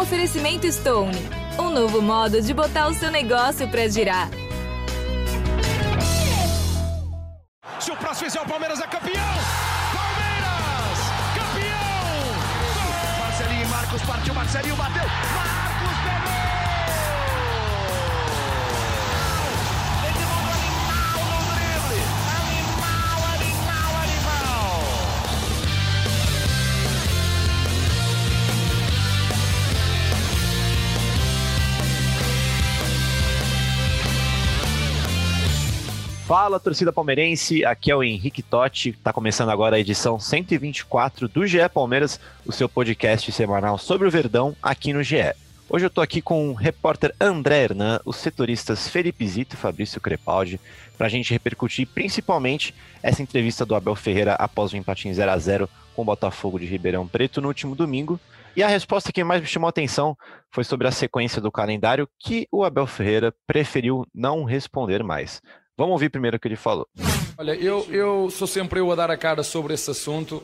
Oferecimento Stone, um novo modo de botar o seu negócio para girar. Se o próximo fizer o Palmeiras é campeão! Palmeiras! Campeão! Marcelinho e Marcos partiu, Marcelinho bateu! Marcos Fala, torcida palmeirense, aqui é o Henrique Totti, tá começando agora a edição 124 do GE Palmeiras, o seu podcast semanal sobre o Verdão aqui no GE. Hoje eu tô aqui com o repórter André Hernan, os setoristas Felipe Zito e Fabrício Crepaldi, pra gente repercutir principalmente essa entrevista do Abel Ferreira após o empate em 0 a 0 com o Botafogo de Ribeirão Preto no último domingo. E a resposta que mais me chamou a atenção foi sobre a sequência do calendário que o Abel Ferreira preferiu não responder mais. Vamos ouvir primeiro o que ele falou. Olha, eu, eu sou sempre eu a dar a cara sobre esse assunto,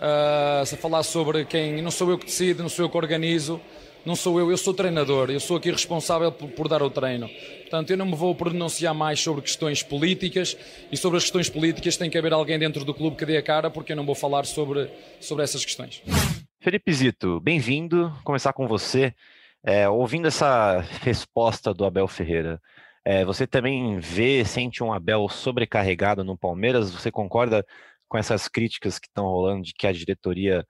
uh, a falar sobre quem. Não sou eu que decido, não sou eu que organizo, não sou eu, eu sou treinador, eu sou aqui responsável por, por dar o treino. Portanto, eu não me vou pronunciar mais sobre questões políticas e sobre as questões políticas tem que haver alguém dentro do clube que dê a cara, porque eu não vou falar sobre, sobre essas questões. Felipe Zito, bem-vindo. Começar com você. É, ouvindo essa resposta do Abel Ferreira, é, você também vê, sente um Abel sobrecarregado no Palmeiras? Você concorda com essas críticas que estão rolando de que a diretoria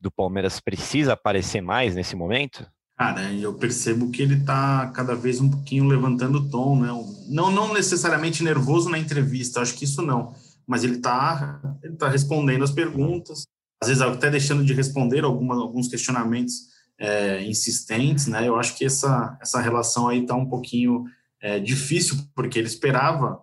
do Palmeiras precisa aparecer mais nesse momento? Cara, eu percebo que ele está cada vez um pouquinho levantando o tom, né? Não, não necessariamente nervoso na entrevista, acho que isso não, mas ele está ele tá respondendo as perguntas, às vezes até deixando de responder alguma, alguns questionamentos é, insistentes, né? Eu acho que essa, essa relação aí está um pouquinho é, difícil, porque ele esperava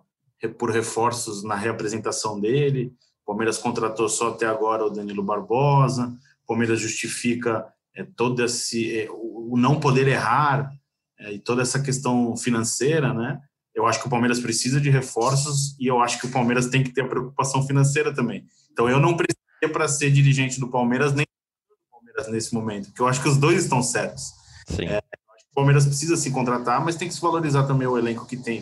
por reforços na reapresentação dele. O Palmeiras contratou só até agora o Danilo Barbosa. O Palmeiras justifica é, todo esse é, o não poder errar é, e toda essa questão financeira, né? Eu acho que o Palmeiras precisa de reforços e eu acho que o Palmeiras tem que ter a preocupação financeira também. Então eu não precisaria para ser dirigente do Palmeiras nem do Palmeiras nesse momento, porque eu acho que os dois estão certos. Sim. É, Palmeiras precisa se contratar, mas tem que se valorizar também o elenco que tem.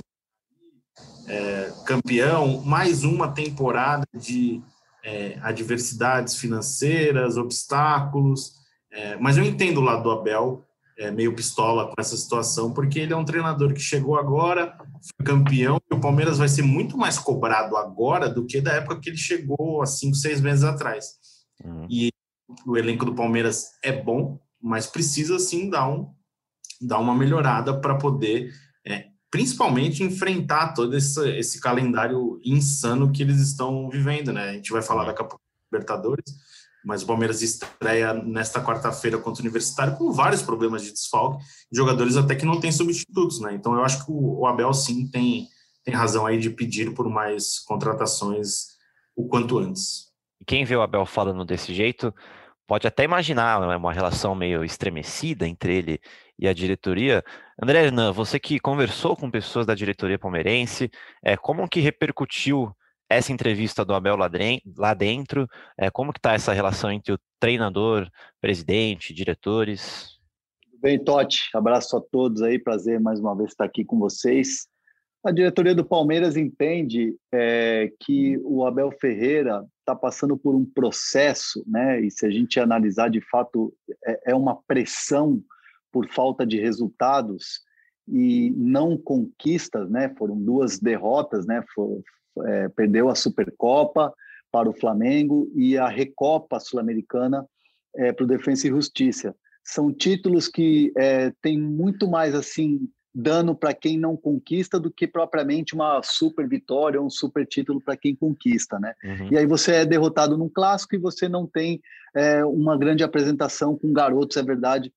É, campeão, mais uma temporada de é, adversidades financeiras, obstáculos. É, mas eu entendo o lado do Abel, é, meio pistola com essa situação, porque ele é um treinador que chegou agora, foi campeão, e o Palmeiras vai ser muito mais cobrado agora do que da época que ele chegou há cinco, seis meses atrás. Uhum. E o elenco do Palmeiras é bom, mas precisa sim dar um dar uma melhorada para poder, é, principalmente, enfrentar todo esse, esse calendário insano que eles estão vivendo, né? A gente vai falar daqui a pouco Libertadores, mas o Palmeiras estreia nesta quarta-feira contra o Universitário com vários problemas de desfalque, jogadores até que não têm substitutos, né? Então eu acho que o, o Abel sim tem, tem razão aí de pedir por mais contratações o quanto antes. E quem vê o Abel falando desse jeito pode até imaginar né, uma relação meio estremecida entre ele e a diretoria. André Hernan, você que conversou com pessoas da diretoria palmeirense, é, como que repercutiu essa entrevista do Abel lá dentro? É, como que está essa relação entre o treinador, presidente, diretores? Bem, Totti? Abraço a todos aí, prazer mais uma vez estar aqui com vocês. A diretoria do Palmeiras entende é, que o Abel Ferreira está passando por um processo, né? E se a gente analisar de fato, é, é uma pressão por falta de resultados e não conquistas, né? Foram duas derrotas, né? For, é, perdeu a Supercopa para o Flamengo e a Recopa Sul-Americana é, para o Defensa e Justiça. São títulos que é, têm muito mais assim dano para quem não conquista do que propriamente uma super vitória ou um super título para quem conquista, né? Uhum. E aí você é derrotado num clássico e você não tem é, uma grande apresentação com garotos, é verdade,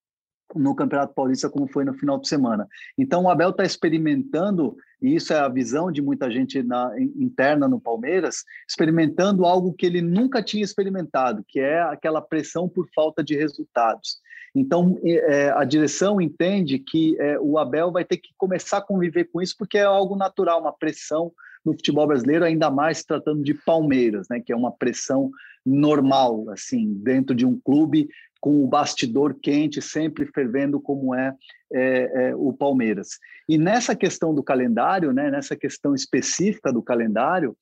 no Campeonato Paulista, como foi no final de semana. Então, o Abel está experimentando, e isso é a visão de muita gente na, interna no Palmeiras, experimentando algo que ele nunca tinha experimentado, que é aquela pressão por falta de resultados. Então, é, a direção entende que é, o Abel vai ter que começar a conviver com isso, porque é algo natural, uma pressão no futebol brasileiro, ainda mais tratando de Palmeiras, né, que é uma pressão normal, assim, dentro de um clube com o bastidor quente, sempre fervendo como é, é, é, o Palmeiras. E nessa questão do calendário, né, nessa questão específica do calendário,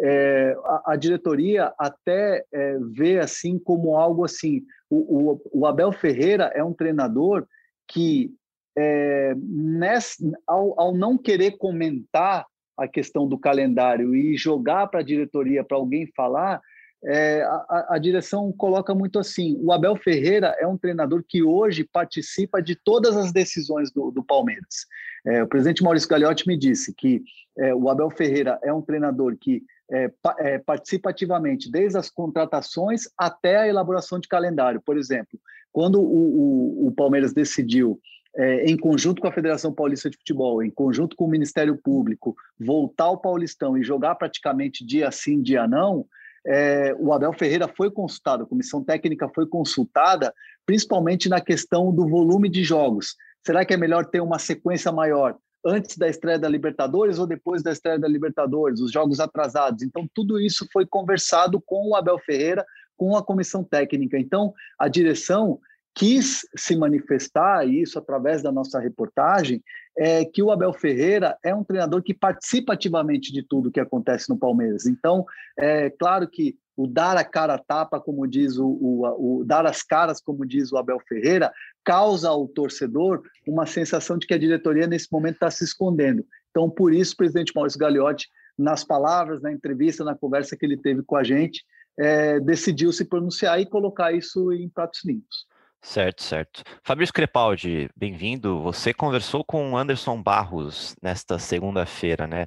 é, a, a, diretoria até é, vê assim como algo assim. O, o, o, Abel Ferreira é um treinador que, é, nessa, ao, ao não querer comentar a questão do calendário e jogar para a diretoria para alguém falar, é, a, a, direção coloca muito assim: o Abel Ferreira é um treinador que hoje participa de todas as decisões do, do Palmeiras. É, o presidente Maurício Gagliotti me disse que é, o Abel Ferreira é um treinador que é, é, participa ativamente desde as contratações até a elaboração de calendário. Por exemplo, quando o, o, o Palmeiras decidiu é, em conjunto com a Federação Paulista de Futebol, em conjunto com o Ministério Público, voltar ao Paulistão e jogar praticamente dia sim, dia não, é, o Abel Ferreira foi consultado, a comissão técnica foi consultada, principalmente na questão do volume de jogos. Será que é melhor ter uma sequência maior antes da estreia da Libertadores ou depois da estreia da Libertadores, os jogos atrasados? Então, tudo isso foi conversado com o Abel Ferreira, com a comissão técnica. Então, a direção quis se manifestar, e isso através da nossa reportagem, é que o Abel Ferreira é um treinador que participa ativamente de tudo que acontece no Palmeiras. Então, é claro que o dar a cara a tapa, como diz o, o, o, dar as caras, como diz o Abel Ferreira, causa ao torcedor uma sensação de que a diretoria nesse momento está se escondendo. Então, por isso, o presidente Maurício Gagliotti, nas palavras, na entrevista, na conversa que ele teve com a gente, é, decidiu se pronunciar e colocar isso em pratos limpos. Certo, certo. Fabrício Crepaldi, bem-vindo. Você conversou com Anderson Barros nesta segunda-feira, né?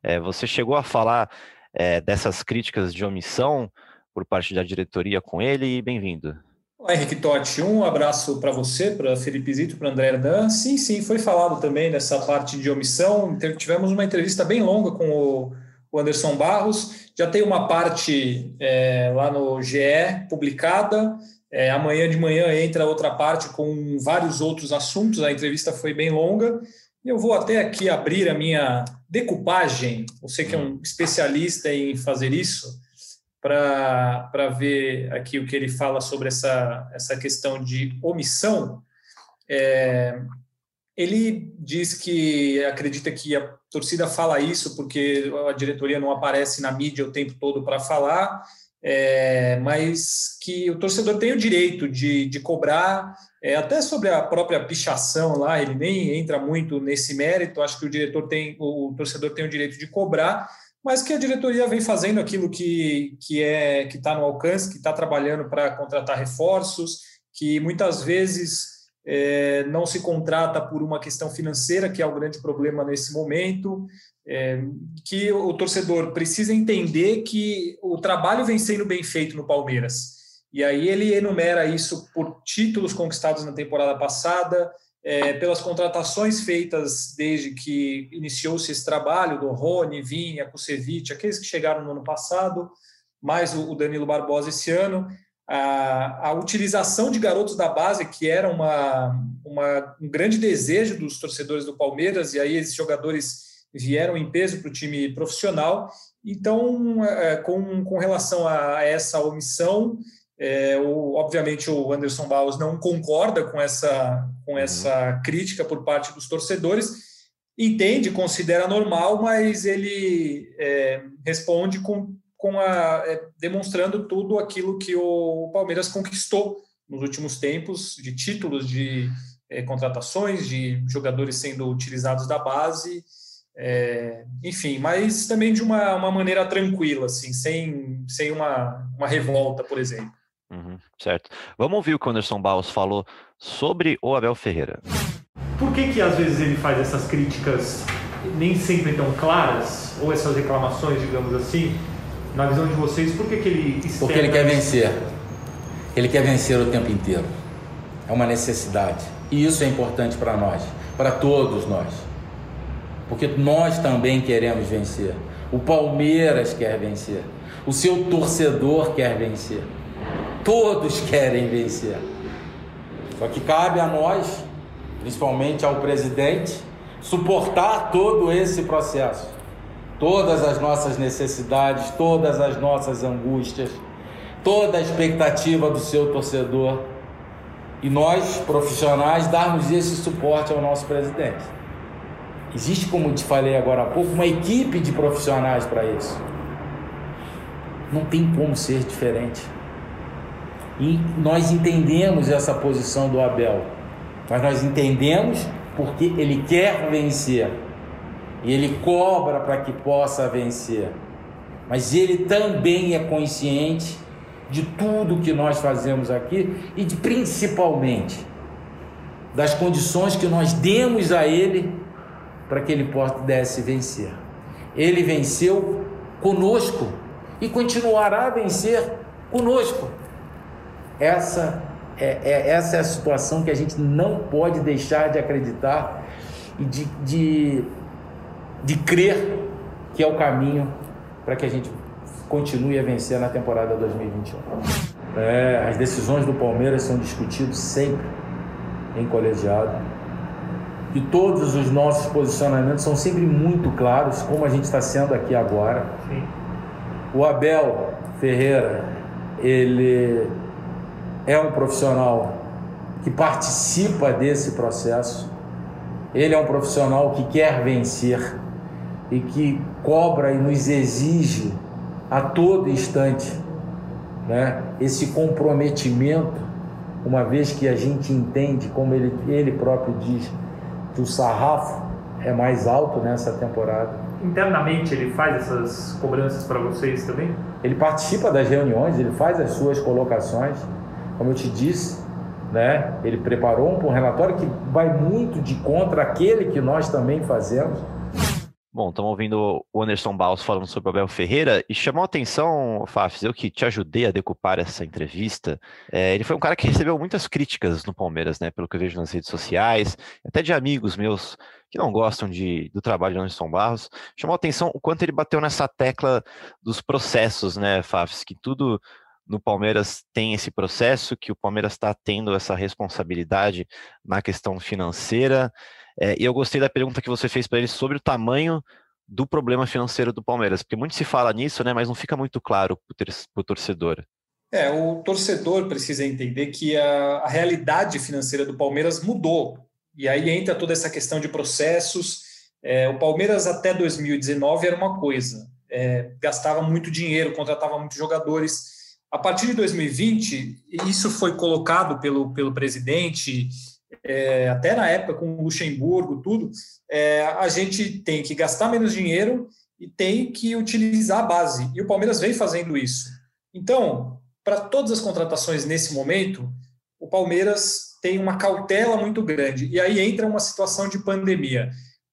É, você chegou a falar é, dessas críticas de omissão por parte da diretoria com ele, bem-vindo. Olá, Henrique Totti, um abraço para você, para Felipe Zito, para André Herdan. Sim, sim, foi falado também dessa parte de omissão. Tivemos uma entrevista bem longa com o Anderson Barros. Já tem uma parte é, lá no GE publicada é, amanhã de manhã entra outra parte com vários outros assuntos. A entrevista foi bem longa. Eu vou até aqui abrir a minha decupagem. Você que é um especialista em fazer isso, para ver aqui o que ele fala sobre essa, essa questão de omissão. É, ele diz que acredita que a torcida fala isso porque a diretoria não aparece na mídia o tempo todo para falar é, mas que o torcedor tem o direito de, de cobrar, é, até sobre a própria pichação lá, ele nem entra muito nesse mérito, acho que o diretor tem, o torcedor tem o direito de cobrar, mas que a diretoria vem fazendo aquilo que, que é que está no alcance, que está trabalhando para contratar reforços, que muitas vezes é, não se contrata por uma questão financeira, que é o grande problema nesse momento, é, que o torcedor precisa entender que o trabalho vem sendo bem feito no Palmeiras. E aí ele enumera isso por títulos conquistados na temporada passada, é, pelas contratações feitas desde que iniciou-se esse trabalho, do Rony, Vinha, Kusevich, aqueles que chegaram no ano passado, mais o Danilo Barbosa esse ano, a, a utilização de garotos da base, que era uma, uma, um grande desejo dos torcedores do Palmeiras, e aí esses jogadores vieram em peso para o time profissional. Então, é, com, com relação a essa omissão, é, o, obviamente o Anderson Barros não concorda com essa, com uhum. essa crítica por parte dos torcedores, entende, considera normal, mas ele é, responde com, com a, é, demonstrando tudo aquilo que o Palmeiras conquistou nos últimos tempos, de títulos, de é, contratações, de jogadores sendo utilizados da base, é, enfim, mas também de uma, uma maneira tranquila, assim, sem, sem uma, uma revolta, por exemplo. Uhum, certo. Vamos ouvir o que o Anderson Baus falou sobre o Abel Ferreira. Por que que às vezes ele faz essas críticas nem sempre tão claras, ou essas reclamações, digamos assim, na visão de vocês, por que que ele externa... Porque ele quer vencer. Ele quer vencer o tempo inteiro. É uma necessidade. E isso é importante para nós, para todos nós porque nós também queremos vencer. O Palmeiras quer vencer. O seu torcedor quer vencer. Todos querem vencer. Só que cabe a nós, principalmente ao presidente, suportar todo esse processo. Todas as nossas necessidades, todas as nossas angústias, toda a expectativa do seu torcedor. e nós, profissionais, darmos esse suporte ao nosso presidente. Existe, como te falei agora há pouco, uma equipe de profissionais para isso. Não tem como ser diferente. E nós entendemos essa posição do Abel, mas nós entendemos porque ele quer vencer e ele cobra para que possa vencer. Mas ele também é consciente de tudo que nós fazemos aqui e de principalmente das condições que nós demos a ele para que ele pudesse vencer. Ele venceu conosco e continuará a vencer conosco. Essa é, é, essa é a situação que a gente não pode deixar de acreditar e de, de, de crer que é o caminho para que a gente continue a vencer na temporada 2021. É, as decisões do Palmeiras são discutidas sempre em colegiado e todos os nossos posicionamentos são sempre muito claros, como a gente está sendo aqui agora. Sim. O Abel Ferreira, ele é um profissional que participa desse processo, ele é um profissional que quer vencer e que cobra e nos exige a todo instante né, esse comprometimento, uma vez que a gente entende, como ele, ele próprio diz, que o sarrafo é mais alto nessa temporada. Internamente ele faz essas cobranças para vocês também? Ele participa das reuniões, ele faz as suas colocações como eu te disse, né? Ele preparou um relatório que vai muito de contra aquele que nós também fazemos. Bom, estamos ouvindo o Anderson Baus falando sobre o Abel Ferreira e chamou a atenção, Fafs, eu que te ajudei a decupar essa entrevista. É, ele foi um cara que recebeu muitas críticas no Palmeiras, né? Pelo que eu vejo nas redes sociais, até de amigos meus que não gostam de, do trabalho de Anderson Barros. Chamou a atenção o quanto ele bateu nessa tecla dos processos, né, Fafs? Que tudo no Palmeiras tem esse processo, que o Palmeiras está tendo essa responsabilidade na questão financeira. É, e eu gostei da pergunta que você fez para ele sobre o tamanho do problema financeiro do Palmeiras, porque muito se fala nisso, né, mas não fica muito claro para o torcedor. É, o torcedor precisa entender que a, a realidade financeira do Palmeiras mudou. E aí entra toda essa questão de processos. É, o Palmeiras até 2019 era uma coisa, é, gastava muito dinheiro, contratava muitos jogadores a partir de 2020, isso foi colocado pelo, pelo presidente, é, até na época com Luxemburgo, tudo, é, a gente tem que gastar menos dinheiro e tem que utilizar a base. E o Palmeiras vem fazendo isso. Então, para todas as contratações nesse momento, o Palmeiras tem uma cautela muito grande. E aí entra uma situação de pandemia.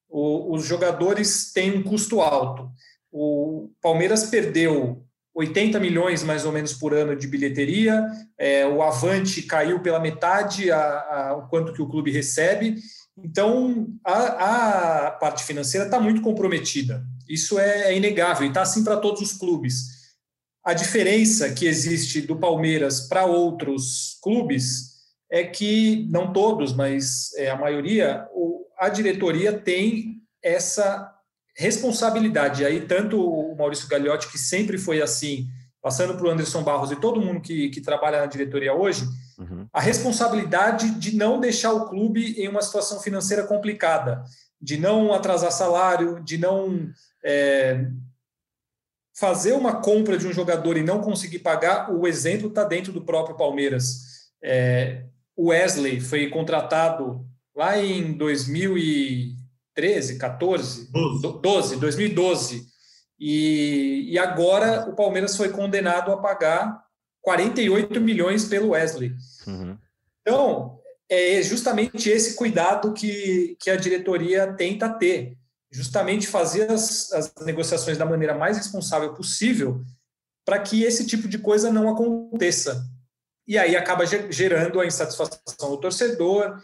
O, os jogadores têm um custo alto. O Palmeiras perdeu 80 milhões mais ou menos por ano de bilheteria, é, o Avante caiu pela metade a, a, o quanto que o clube recebe, então a, a parte financeira está muito comprometida. Isso é, é inegável e está assim para todos os clubes. A diferença que existe do Palmeiras para outros clubes é que, não todos, mas é, a maioria, o, a diretoria tem essa responsabilidade. Aí, tanto o Maurício Gagliotti, que sempre foi assim, passando para o Anderson Barros e todo mundo que, que trabalha na diretoria hoje, uhum. a responsabilidade de não deixar o clube em uma situação financeira complicada, de não atrasar salário, de não é, fazer uma compra de um jogador e não conseguir pagar. O exemplo está dentro do próprio Palmeiras. É, o Wesley foi contratado lá em 2000 e 13, 14, 12, 12 2012. E, e agora o Palmeiras foi condenado a pagar 48 milhões pelo Wesley. Uhum. Então, é justamente esse cuidado que, que a diretoria tenta ter. Justamente fazer as, as negociações da maneira mais responsável possível para que esse tipo de coisa não aconteça. E aí acaba gerando a insatisfação do torcedor,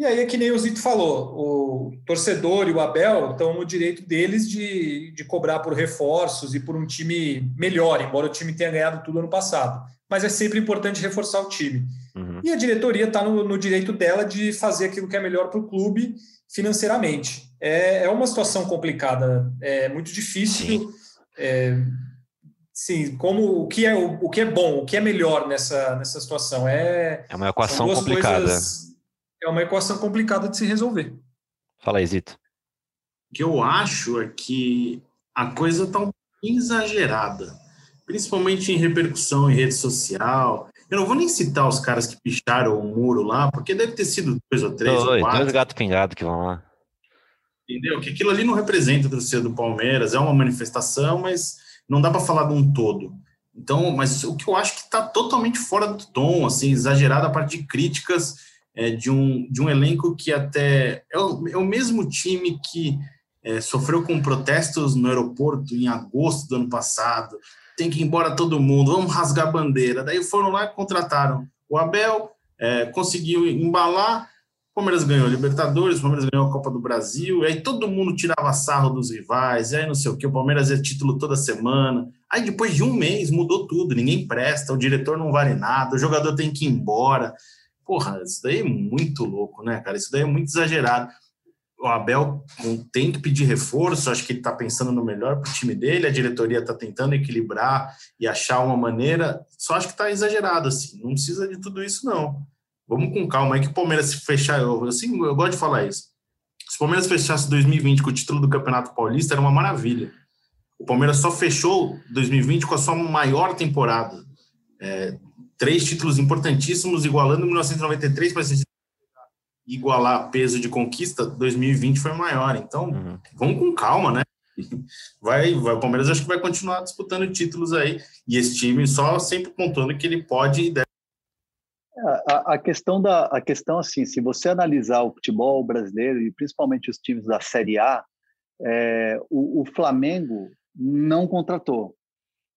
e aí é que nem o Zito falou, o torcedor e o Abel estão no direito deles de, de cobrar por reforços e por um time melhor, embora o time tenha ganhado tudo ano passado. Mas é sempre importante reforçar o time. Uhum. E a diretoria está no, no, direito dela de fazer aquilo que é melhor para o clube financeiramente. É, é uma situação complicada, é muito difícil. É, sim, como o que é o, o que é bom, o que é melhor nessa, nessa situação é é uma equação complicada. Coisas, é uma equação complicada de se resolver. Fala aí, Zito. O que eu acho é que a coisa está um pouquinho exagerada, principalmente em repercussão em rede social. Eu não vou nem citar os caras que picharam o muro lá, porque deve ter sido dois ou três dois, ou quatro. Dois gato pingado que vão lá. Entendeu? Que aquilo ali não representa a torcida do Palmeiras, é uma manifestação, mas não dá para falar de um todo. Então, mas o que eu acho que está totalmente fora do tom, assim, exagerado a parte de críticas é, de, um, de um elenco que até é o, é o mesmo time que é, sofreu com protestos no aeroporto em agosto do ano passado. Tem que ir embora todo mundo, vamos rasgar a bandeira. Daí foram lá e contrataram o Abel, é, conseguiu embalar Palmeiras ganhou a Libertadores, o Palmeiras ganhou a Copa do Brasil, e aí todo mundo tirava sarro dos rivais, e aí não sei o que, o Palmeiras é título toda semana. Aí depois de um mês mudou tudo, ninguém presta, o diretor não vale nada, o jogador tem que ir embora. Porra, isso daí é muito louco, né, cara? Isso daí é muito exagerado. O Abel tem que pedir reforço, acho que ele está pensando no melhor para o time dele, a diretoria está tentando equilibrar e achar uma maneira, só acho que está exagerado, assim, não precisa de tudo isso, não. Vamos com calma aí que o Palmeiras se fechar, eu, assim, eu gosto de falar isso. Se o Palmeiras fechasse 2020 com o título do Campeonato Paulista, era uma maravilha. O Palmeiras só fechou 2020 com a sua maior temporada. É, três títulos importantíssimos, igualando 1993 para igualar peso de conquista, 2020 foi maior. Então, uhum. vamos com calma, né? Vai, vai, o Palmeiras acho que vai continuar disputando títulos aí. E esse time só sempre contando que ele pode e deve a, a, questão da a questão assim, se você analisar o futebol brasileiro e principalmente os times da Série A, é, o, o, Flamengo não contratou.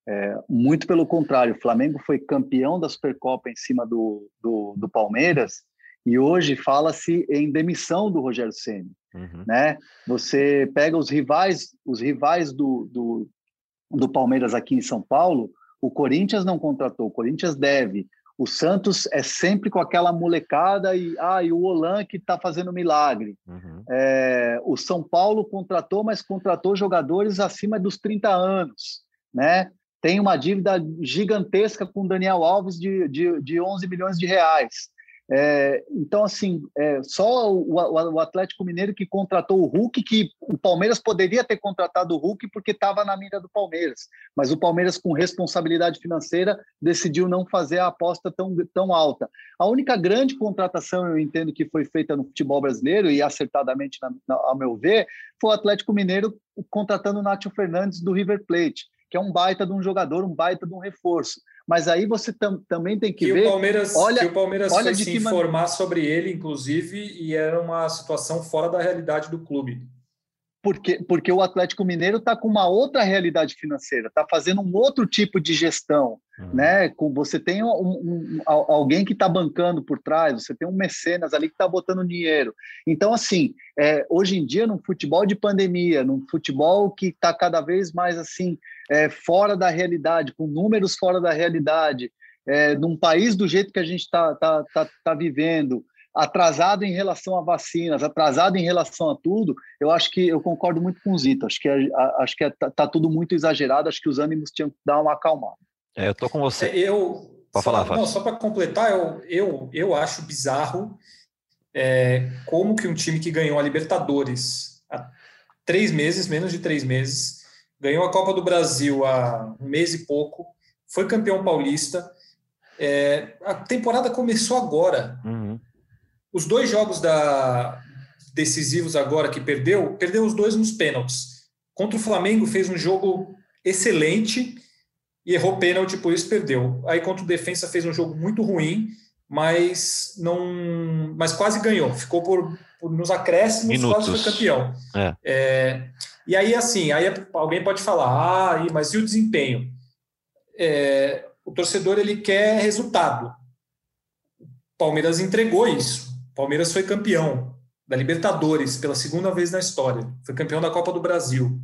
É, muito pelo contrário, o Flamengo foi campeão da Supercopa em cima do, do, do Palmeiras e hoje fala-se em demissão do Rogério Ceni. Uhum. Né? Você pega os rivais, os rivais do, do, do Palmeiras aqui em São Paulo, o Corinthians não contratou, o Corinthians deve, o Santos é sempre com aquela molecada e, ah, e o Olan que está fazendo milagre. Uhum. É, o São Paulo contratou, mas contratou jogadores acima dos 30 anos, né? Tem uma dívida gigantesca com Daniel Alves de, de, de 11 milhões de reais. É, então, assim, é, só o, o, Atlético Mineiro que contratou o Hulk, que o Palmeiras poderia ter contratado o Hulk porque estava na mira do Palmeiras, mas o Palmeiras, com responsabilidade financeira, decidiu não fazer a aposta tão, tão alta. A única grande contratação, eu entendo, que foi feita no futebol brasileiro, e acertadamente, na, na, ao meu ver, foi o Atlético Mineiro contratando o Nátio Fernandes do River Plate que é um baita de um jogador, um baita de um reforço. Mas aí você tam, também tem que, que ver. O Palmeiras, olha, que o Palmeiras olha foi se informar sobre ele, inclusive, e era uma situação fora da realidade do clube. Porque, porque o Atlético Mineiro está com uma outra realidade financeira, está fazendo um outro tipo de gestão. Uhum. Né? Com, você tem um, um, alguém que está bancando por trás, você tem um mecenas ali que está botando dinheiro. Então, assim, é, hoje em dia, no futebol de pandemia, num futebol que está cada vez mais assim é, fora da realidade, com números fora da realidade, é, num país do jeito que a gente está tá, tá, tá vivendo, atrasado em relação a vacinas, atrasado em relação a tudo, eu acho que eu concordo muito com o Zito. Acho que, é, acho que é, tá, tá, tudo muito exagerado, acho que os ânimos tinham que dar uma acalmada. É, eu tô com você. É, eu. Pode falar, Fábio. Não, só para completar, eu, eu, eu acho bizarro é, como que um time que ganhou a Libertadores há três meses, menos de três meses, ganhou a Copa do Brasil há um mês e pouco, foi campeão paulista. É, a temporada começou agora. Uhum. Os dois jogos da decisivos agora que perdeu, perdeu os dois nos pênaltis. Contra o Flamengo fez um jogo excelente e errou pênalti, por isso perdeu. Aí contra o Defensa fez um jogo muito ruim, mas não, mas quase ganhou. Ficou por, por nos acréscimos, Minutos. quase foi campeão. É. É, e aí, assim, aí alguém pode falar, ah, mas e o desempenho? É, o torcedor ele quer resultado. Palmeiras entregou isso. Palmeiras foi campeão da Libertadores pela segunda vez na história. Foi campeão da Copa do Brasil.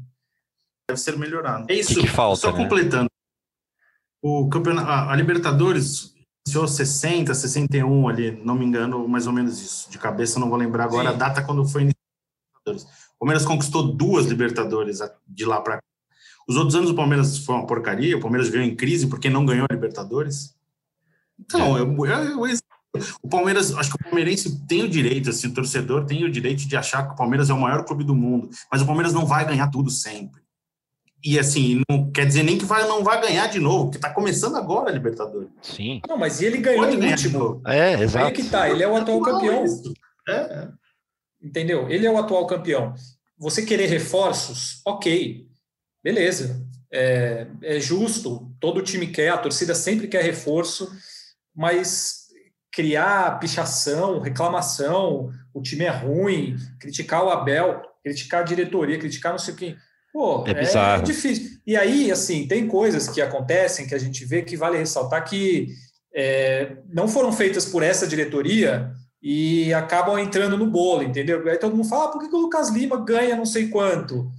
Deve ser melhorado. É isso. Que, que falta, Só né? completando. O campeonato, a Libertadores iniciou 60, 61 ali, não me engano, mais ou menos isso. De cabeça não vou lembrar agora Sim. a data quando foi iniciado. O Palmeiras conquistou duas Libertadores de lá para cá. Os outros anos o Palmeiras foi uma porcaria, o Palmeiras ganhou em crise porque não ganhou a Libertadores. Então, é. eu, eu, eu, o Palmeiras, acho que o palmeirense tem o direito, assim, o torcedor tem o direito de achar que o Palmeiras é o maior clube do mundo, mas o Palmeiras não vai ganhar tudo sempre. E assim, não quer dizer nem que vai, não vai ganhar de novo, porque está começando agora a Libertadores. Sim. Não, mas ele ganhou Pode o último. É, exato. Aí é que tá, ele é o atual campeão. É. Entendeu? Ele é o atual campeão. Você querer reforços, ok, beleza. É, é justo, todo time quer, a torcida sempre quer reforço, mas criar pichação, reclamação, o time é ruim, criticar o Abel, criticar a diretoria, criticar não sei quem. Pô, é, é, difícil. E aí, assim, tem coisas que acontecem que a gente vê que vale ressaltar que é, não foram feitas por essa diretoria e acabam entrando no bolo, entendeu? Aí todo mundo fala, ah, por que, que o Lucas Lima ganha não sei quanto?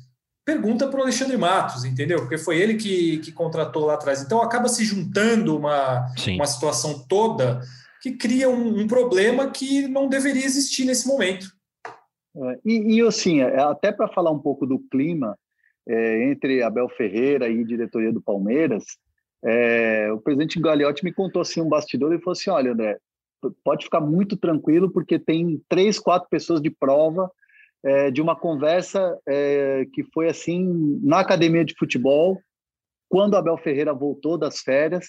Pergunta para o Alexandre Matos, entendeu? Porque foi ele que, que contratou lá atrás. Então acaba se juntando uma, uma situação toda que cria um, um problema que não deveria existir nesse momento. É, e, e assim, é, até para falar um pouco do clima é, entre Abel Ferreira e diretoria do Palmeiras, é, o presidente Gagliotti me contou assim um bastidor e falou assim, olha, André, pode ficar muito tranquilo porque tem três, quatro pessoas de prova é, de uma conversa é, que foi assim na academia de futebol quando Abel Ferreira voltou das férias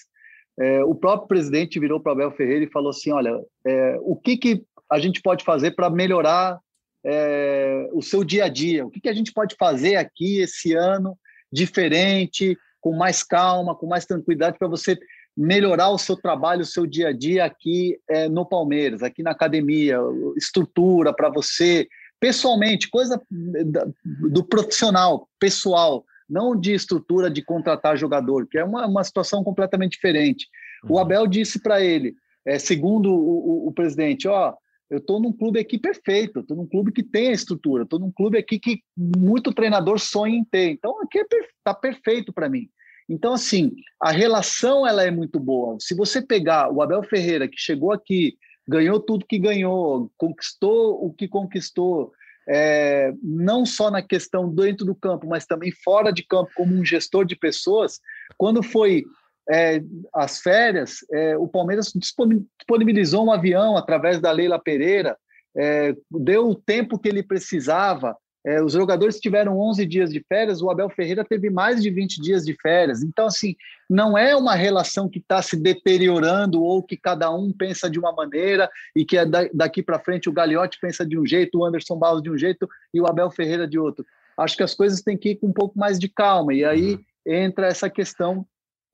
é, o próprio presidente virou para Abel Ferreira e falou assim: olha, é, o que, que a gente pode fazer para melhorar é, o seu dia a dia? O que, que a gente pode fazer aqui esse ano diferente, com mais calma, com mais tranquilidade, para você melhorar o seu trabalho, o seu dia a dia aqui é, no Palmeiras, aqui na academia, estrutura para você, pessoalmente, coisa do profissional, pessoal não de estrutura de contratar jogador, que é uma, uma situação completamente diferente. O uhum. Abel disse para ele, é, segundo o, o, o presidente, ó, eu estou num clube aqui perfeito, estou num clube que tem a estrutura, estou num clube aqui que muito treinador sonha em ter. Então aqui está é tá perfeito para mim. Então assim, a relação ela é muito boa. Se você pegar o Abel Ferreira que chegou aqui, ganhou tudo que ganhou, conquistou o que conquistou, é, não só na questão dentro do campo, mas também fora de campo, como um gestor de pessoas, quando foi é, as férias, é, o Palmeiras disponibilizou um avião através da Leila Pereira, é, deu o tempo que ele precisava é, os jogadores tiveram 11 dias de férias, o Abel Ferreira teve mais de 20 dias de férias. Então, assim, não é uma relação que está se deteriorando ou que cada um pensa de uma maneira e que é daqui para frente o Gagliotti pensa de um jeito, o Anderson Barros de um jeito e o Abel Ferreira de outro. Acho que as coisas têm que ir com um pouco mais de calma. E aí uhum. entra essa questão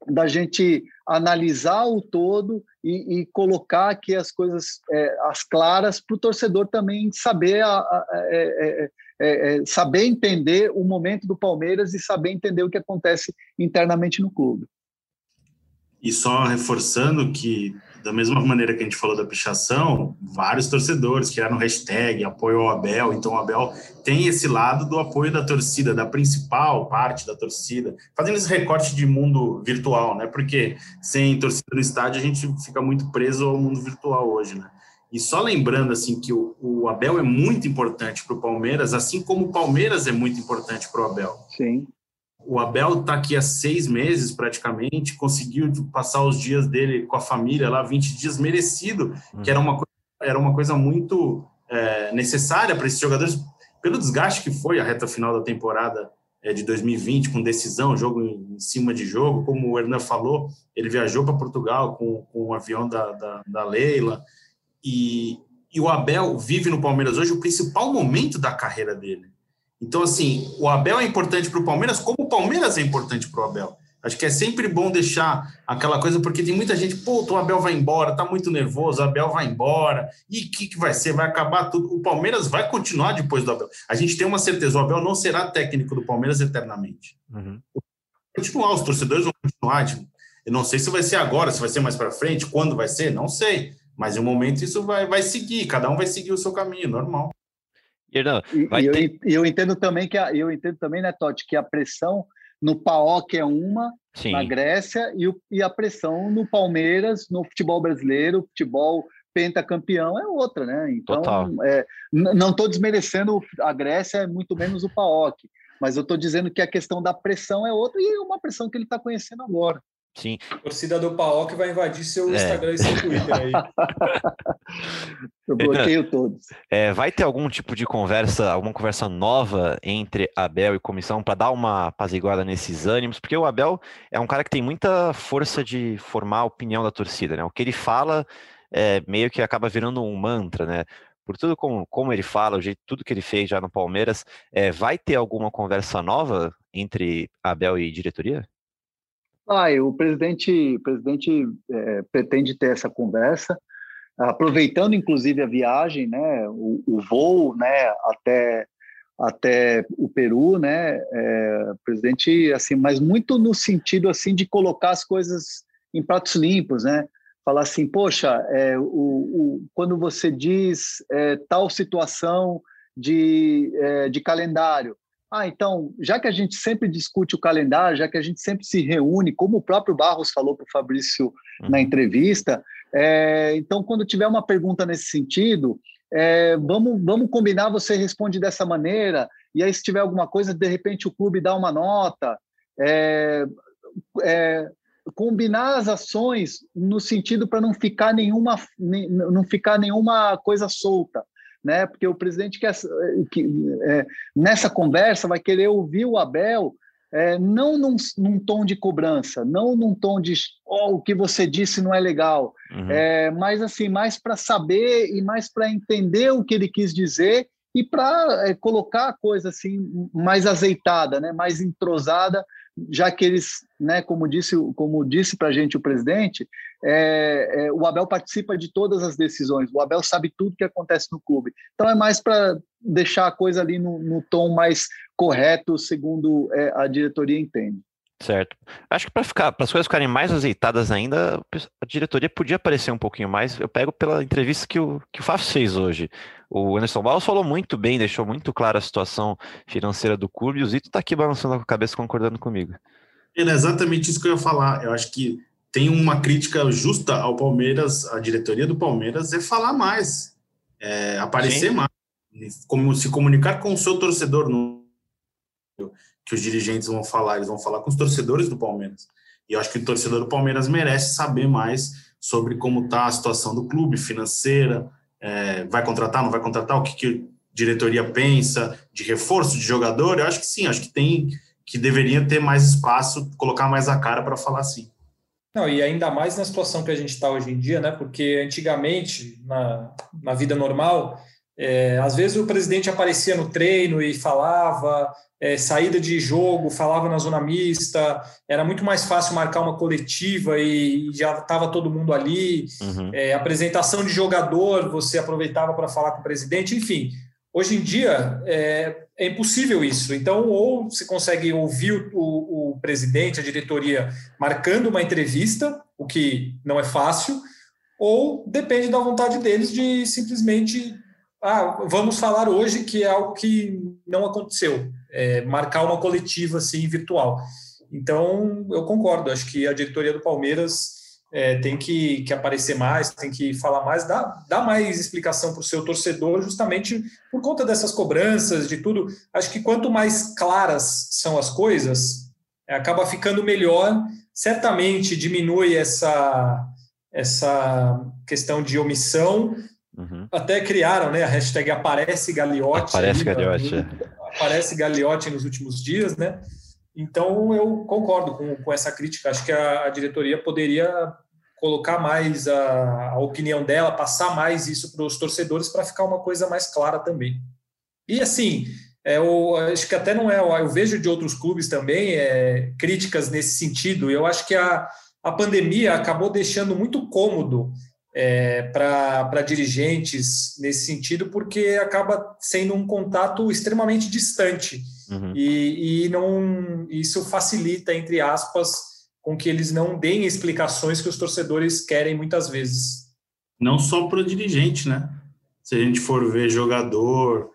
da gente analisar o todo e, e colocar aqui as coisas é, as claras para o torcedor também saber a, a, a, é, é saber entender o momento do Palmeiras e saber entender o que acontece internamente no clube. E só reforçando que, da mesma maneira que a gente falou da pichação, vários torcedores criaram hashtag apoio ao Abel, então o Abel tem esse lado do apoio da torcida, da principal parte da torcida, fazendo esse recorte de mundo virtual, né? Porque sem torcida no estádio a gente fica muito preso ao mundo virtual hoje, né? E só lembrando assim que o, o Abel é muito importante para o Palmeiras, assim como o Palmeiras é muito importante para o Abel. Sim. O Abel está aqui há seis meses praticamente, conseguiu passar os dias dele com a família lá, 20 dias merecido, uhum. que era uma, era uma coisa muito é, necessária para esses jogadores, pelo desgaste que foi a reta final da temporada é, de 2020, com decisão, jogo em cima de jogo, como o Hernan falou, ele viajou para Portugal com, com o avião da, da, da Leila, e, e o Abel vive no Palmeiras hoje o principal momento da carreira dele. Então, assim, o Abel é importante para o Palmeiras, como o Palmeiras é importante para o Abel. Acho que é sempre bom deixar aquela coisa, porque tem muita gente, pô, o Abel vai embora, tá muito nervoso, o Abel vai embora, e o que, que vai ser? Vai acabar tudo. O Palmeiras vai continuar depois do Abel. A gente tem uma certeza, o Abel não será técnico do Palmeiras eternamente. Uhum. Continuar, os torcedores vão continuar. Tipo, eu não sei se vai ser agora, se vai ser mais para frente, quando vai ser, não sei. Mas em um momento isso vai, vai seguir, cada um vai seguir o seu caminho, normal. E, e eu, eu, entendo também que a, eu entendo também, né, Totti, que a pressão no PAOK é uma Sim. na Grécia e, o, e a pressão no Palmeiras, no futebol brasileiro, futebol pentacampeão é outra, né? Então, é, não estou desmerecendo a Grécia, muito menos o PAOK. Mas eu estou dizendo que a questão da pressão é outra e é uma pressão que ele está conhecendo agora. Sim. A torcida do Paok vai invadir seu é. Instagram e seu Twitter aí. eu bloqueio todos. É, vai ter algum tipo de conversa, alguma conversa nova entre Abel e comissão para dar uma apaziguada nesses ânimos? Porque o Abel é um cara que tem muita força de formar a opinião da torcida, né? O que ele fala é, meio que acaba virando um mantra, né? Por tudo como, como ele fala, o jeito, tudo que ele fez já no Palmeiras, é, vai ter alguma conversa nova entre Abel e diretoria? Ah, o presidente, o presidente é, pretende ter essa conversa, aproveitando inclusive a viagem, né, o, o voo, né, até até o Peru, né, é, presidente, assim, mas muito no sentido assim de colocar as coisas em pratos limpos, né, falar assim, poxa, é, o, o, quando você diz é, tal situação de, é, de calendário, ah, então, já que a gente sempre discute o calendário, já que a gente sempre se reúne, como o próprio Barros falou para o Fabrício uhum. na entrevista, é, então, quando tiver uma pergunta nesse sentido, é, vamos, vamos combinar, você responde dessa maneira, e aí, se tiver alguma coisa, de repente o clube dá uma nota. É, é combinar as ações no sentido para não ficar nenhuma não ficar nenhuma coisa solta né? Porque o presidente quer que, é, nessa conversa vai querer ouvir o Abel é, não num, num, tom de cobrança, não num tom de oh, o que você disse não é legal, uhum. é, mas assim mais para saber e mais para entender o que ele quis dizer e para é, colocar a coisa assim mais azeitada, né? Mais entrosada já que eles, né, como disse, como disse para a gente o presidente, é, é, o Abel participa de todas as decisões, o Abel sabe tudo que acontece no clube. Então é mais para deixar a coisa ali no, no, tom mais correto, segundo é, a diretoria entende. Certo. Acho que para ficar, para as coisas ficarem mais azeitadas ainda, a diretoria podia aparecer um pouquinho mais. Eu pego pela entrevista que o que o Fábio fez hoje. O Anderson Barros falou muito bem, deixou muito clara a situação financeira do clube, e o Zito está aqui balançando a cabeça concordando comigo. É exatamente isso que eu ia falar. Eu acho que tem uma crítica justa ao Palmeiras, a diretoria do Palmeiras, é falar mais, é aparecer Sim. mais, como se comunicar com o seu torcedor no que os dirigentes vão falar, eles vão falar com os torcedores do Palmeiras. E eu acho que o torcedor do Palmeiras merece saber mais sobre como está a situação do clube financeira, é, vai contratar, não vai contratar, o que, que a diretoria pensa de reforço de jogador. Eu acho que sim, acho que tem que deveria ter mais espaço, colocar mais a cara para falar assim. Não, e ainda mais na situação que a gente está hoje em dia, né? Porque antigamente, na, na vida normal, é, às vezes o presidente aparecia no treino e falava, é, saída de jogo, falava na zona mista, era muito mais fácil marcar uma coletiva e, já estava todo mundo ali. Uhum. É, apresentação de jogador, você aproveitava para falar com o presidente, enfim. Hoje em dia é, é impossível isso. Então, ou você consegue ouvir o, o, o presidente, a diretoria, marcando uma entrevista, o que não é fácil, ou depende da vontade deles de simplesmente ah, vamos falar hoje que é algo que não aconteceu, é, marcar uma coletiva assim virtual. Então, eu concordo, acho que a diretoria do Palmeiras é, tem que, que, aparecer mais, tem que falar mais, dar, dar mais explicação para o seu torcedor, justamente por conta dessas cobranças, de tudo. Acho que quanto mais claras são as coisas, é, acaba ficando melhor. Certamente diminui essa, essa questão de omissão, Uhum. Até criaram né, a hashtag Aparece Gagliotti. Aparece Gagliotti. É. Aparece Gagliotti nos últimos dias, né? Então eu concordo com, com essa crítica. Acho que a, a diretoria poderia colocar mais a, a, opinião dela, passar mais isso para os torcedores para ficar uma coisa mais clara também. E assim, é, eu acho que até não é, eu vejo de outros clubes também é, críticas nesse sentido. Eu acho que a, a pandemia acabou deixando muito cômodo é, para dirigentes nesse sentido, porque acaba sendo um contato extremamente distante uhum. e, e não isso facilita, entre aspas, com que eles não deem explicações que os torcedores querem muitas vezes. Não só para o dirigente, né? Se a gente for ver jogador,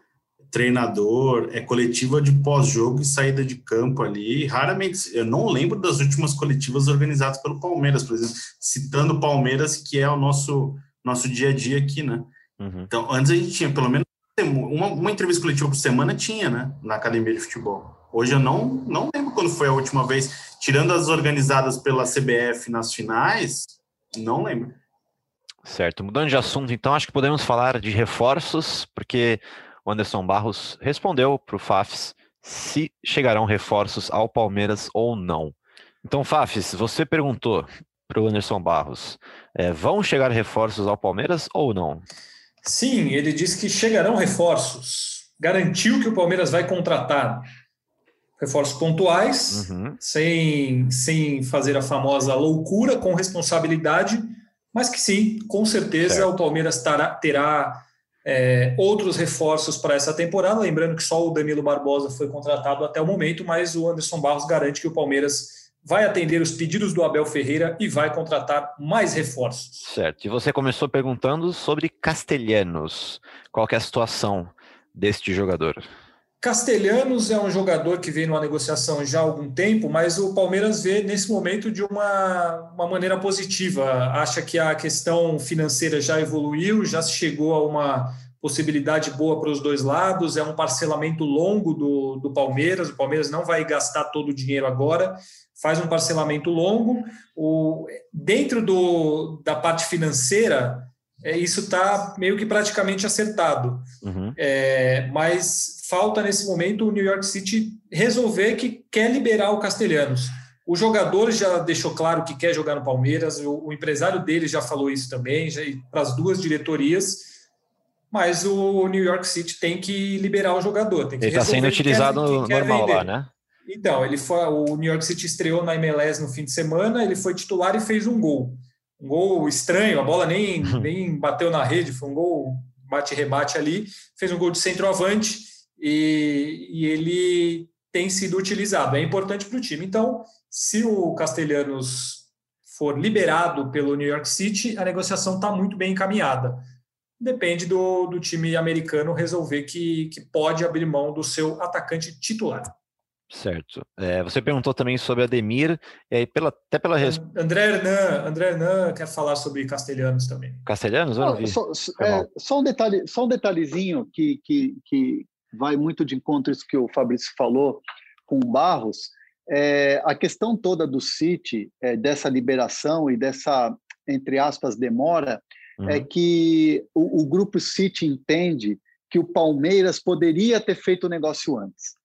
treinador, é coletiva de pós-jogo e saída de campo ali. Raramente, eu não lembro das últimas coletivas organizadas pelo Palmeiras, por exemplo, citando o Palmeiras, que é o nosso, nosso dia a dia aqui, né? Uhum. Então, antes a gente tinha pelo menos uma, uma entrevista coletiva por semana, tinha, né? Na academia de futebol. Hoje eu não, não lembro quando foi a última vez, tirando as organizadas pela CBF nas finais, não lembro. Certo, mudando de assunto, então acho que podemos falar de reforços, porque o Anderson Barros respondeu para o Fafs se chegarão reforços ao Palmeiras ou não. Então, Fafs, você perguntou para o Anderson Barros: é, vão chegar reforços ao Palmeiras ou não? Sim, ele disse que chegarão reforços. Garantiu que o Palmeiras vai contratar reforços pontuais, uhum. sem, sem fazer a famosa loucura, com responsabilidade, mas que sim, com certeza certo. o Palmeiras tará, terá é, outros reforços para essa temporada. Lembrando que só o Danilo Barbosa foi contratado até o momento, mas o Anderson Barros garante que o Palmeiras vai atender os pedidos do Abel Ferreira e vai contratar mais reforços. Certo. E você começou perguntando sobre Castelhanos. Qual é a situação deste jogador? Castelhanos é um jogador que vem numa negociação já há algum tempo, mas o Palmeiras vê nesse momento de uma, uma maneira positiva. Acha que a questão financeira já evoluiu, já se chegou a uma possibilidade boa para os dois lados, é um parcelamento longo do, do Palmeiras, o Palmeiras não vai gastar todo o dinheiro agora, faz um parcelamento longo. O, dentro do, da parte financeira, é, isso está meio que praticamente acertado. Uhum. É, mas falta nesse momento o New York City resolver que quer liberar o Castelhanos. O jogador já deixou claro que quer jogar no Palmeiras, o, o empresário dele já falou isso também, para as duas diretorias. Mas o New York City tem que liberar o jogador. Tem que ele está sendo utilizado quer, quer normal vender. lá, né? Então, ele foi, o New York City estreou na MLS no fim de semana, ele foi titular e fez um gol um gol estranho, a bola nem, nem bateu na rede, foi um gol bate-rebate ali, fez um gol de centroavante e, e ele tem sido utilizado, é importante para o time. Então, se o Castelhanos for liberado pelo New York City, a negociação está muito bem encaminhada. Depende do, do time americano resolver que, que pode abrir mão do seu atacante titular. Certo. É, você perguntou também sobre Ademir, aí pela, até pela resposta. André Hernan, André Hernan quer falar sobre castelhanos também. Castelhanos? Eu não vi. Só, é, só, um, detalhe, só um detalhezinho que, que, que vai muito de encontro isso que o Fabrício falou com o Barros. É, a questão toda do City, é, dessa liberação e dessa, entre aspas, demora, é uhum. é que o, o grupo City entende que o Palmeiras poderia ter feito o negócio antes.